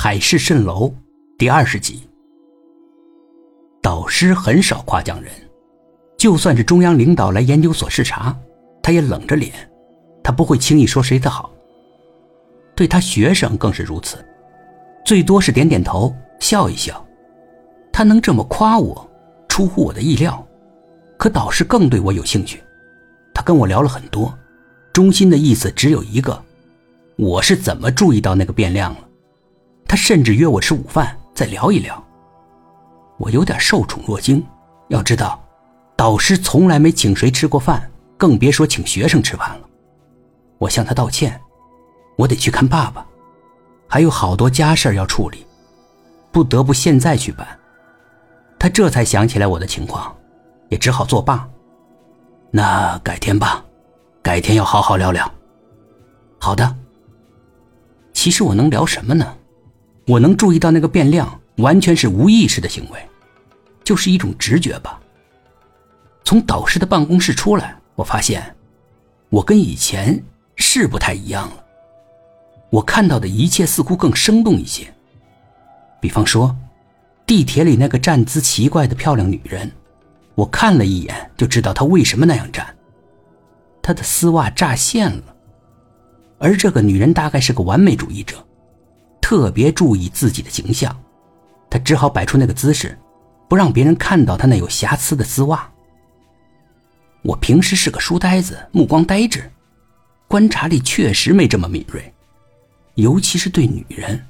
海市蜃楼第二十集。导师很少夸奖人，就算是中央领导来研究所视察，他也冷着脸，他不会轻易说谁的好。对他学生更是如此，最多是点点头，笑一笑。他能这么夸我，出乎我的意料。可导师更对我有兴趣，他跟我聊了很多，中心的意思只有一个：我是怎么注意到那个变量了。他甚至约我吃午饭，再聊一聊。我有点受宠若惊。要知道，导师从来没请谁吃过饭，更别说请学生吃饭了。我向他道歉，我得去看爸爸，还有好多家事要处理，不得不现在去办。他这才想起来我的情况，也只好作罢。那改天吧，改天要好好聊聊。好的。其实我能聊什么呢？我能注意到那个变量，完全是无意识的行为，就是一种直觉吧。从导师的办公室出来，我发现，我跟以前是不太一样了。我看到的一切似乎更生动一些。比方说，地铁里那个站姿奇怪的漂亮女人，我看了一眼就知道她为什么那样站。她的丝袜炸线了，而这个女人大概是个完美主义者。特别注意自己的形象，他只好摆出那个姿势，不让别人看到他那有瑕疵的丝袜。我平时是个书呆子，目光呆滞，观察力确实没这么敏锐，尤其是对女人，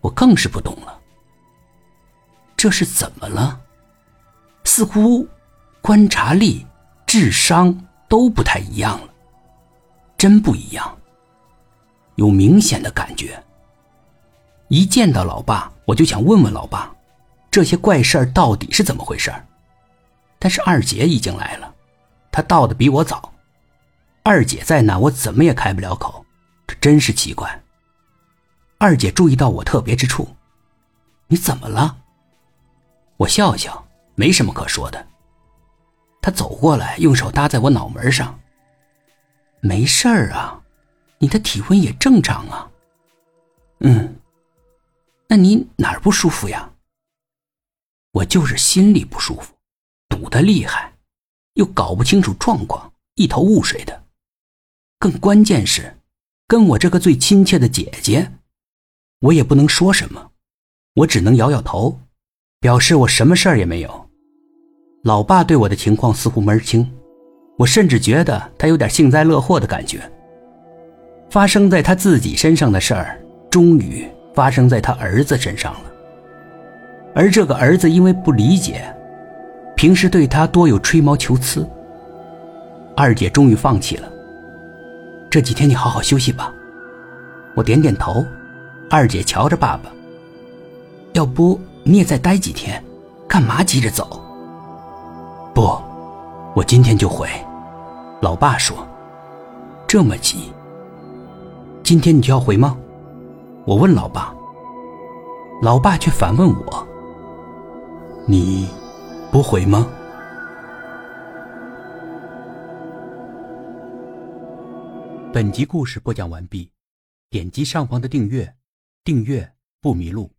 我更是不懂了。这是怎么了？似乎观察力、智商都不太一样了，真不一样，有明显的感觉。一见到老爸，我就想问问老爸，这些怪事儿到底是怎么回事儿但是二姐已经来了，她到的比我早。二姐在那，我怎么也开不了口，这真是奇怪。二姐注意到我特别之处，你怎么了？我笑笑，没什么可说的。她走过来，用手搭在我脑门上。没事儿啊，你的体温也正常啊。嗯。那你哪儿不舒服呀？我就是心里不舒服，堵得厉害，又搞不清楚状况，一头雾水的。更关键是，跟我这个最亲切的姐姐，我也不能说什么，我只能摇摇头，表示我什么事儿也没有。老爸对我的情况似乎门儿清，我甚至觉得他有点幸灾乐祸的感觉。发生在他自己身上的事儿，终于。发生在他儿子身上了，而这个儿子因为不理解，平时对他多有吹毛求疵。二姐终于放弃了。这几天你好好休息吧。我点点头。二姐瞧着爸爸，要不你也再待几天？干嘛急着走？不，我今天就回。老爸说：“这么急？今天你就要回吗？”我问老爸，老爸却反问我：“你不回吗？”本集故事播讲完毕，点击上方的订阅，订阅不迷路。